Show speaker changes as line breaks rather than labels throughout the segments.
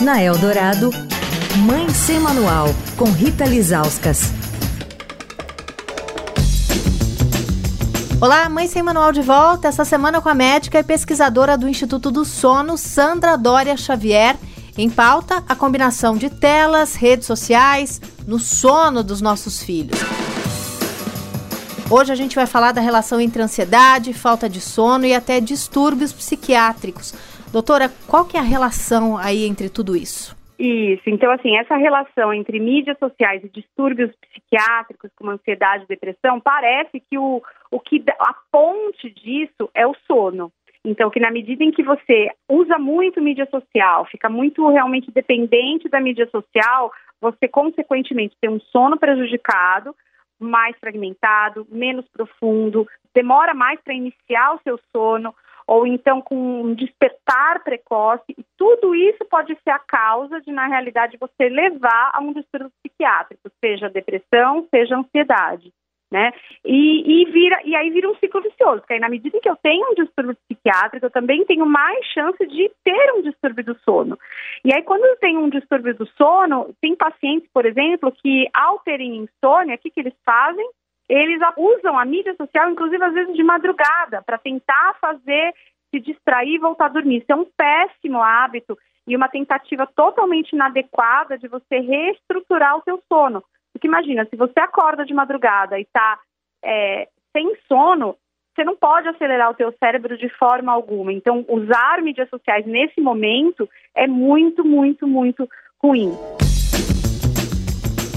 Na Eldorado, Mãe Sem Manual, com Rita Lizauskas.
Olá, Mãe Sem Manual de volta. Essa semana com a médica e pesquisadora do Instituto do Sono, Sandra Dória Xavier. Em pauta, a combinação de telas, redes sociais, no sono dos nossos filhos. Hoje a gente vai falar da relação entre ansiedade, falta de sono e até distúrbios psiquiátricos. Doutora, qual que é a relação aí entre tudo isso?
Isso, então assim, essa relação entre mídias sociais e distúrbios psiquiátricos, como ansiedade e depressão, parece que o, o que a ponte disso é o sono. Então, que na medida em que você usa muito mídia social, fica muito realmente dependente da mídia social, você consequentemente tem um sono prejudicado, mais fragmentado, menos profundo, demora mais para iniciar o seu sono, ou então com um despertar precoce, e tudo isso pode ser a causa de, na realidade, você levar a um distúrbio psiquiátrico, seja depressão, seja ansiedade. Né? E, e, vira, e aí vira um ciclo vicioso, porque aí na medida em que eu tenho um distúrbio psiquiátrico, eu também tenho mais chance de ter um distúrbio do sono. E aí, quando eu tenho um distúrbio do sono, tem pacientes, por exemplo, que ao terem insônia, o que, que eles fazem? Eles usam a mídia social, inclusive às vezes de madrugada, para tentar fazer se distrair e voltar a dormir. Isso é um péssimo hábito e uma tentativa totalmente inadequada de você reestruturar o seu sono. Porque imagina, se você acorda de madrugada e está é, sem sono, você não pode acelerar o seu cérebro de forma alguma. Então, usar mídias sociais nesse momento é muito, muito, muito ruim.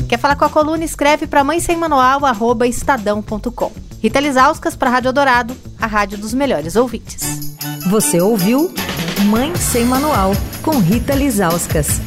Quer falar com a coluna? Escreve para mãe sem manual, estadão.com. Rita Lisauskas para Rádio Dourado, a rádio dos melhores ouvintes.
Você ouviu Mãe Sem Manual, com Rita Lisauskas.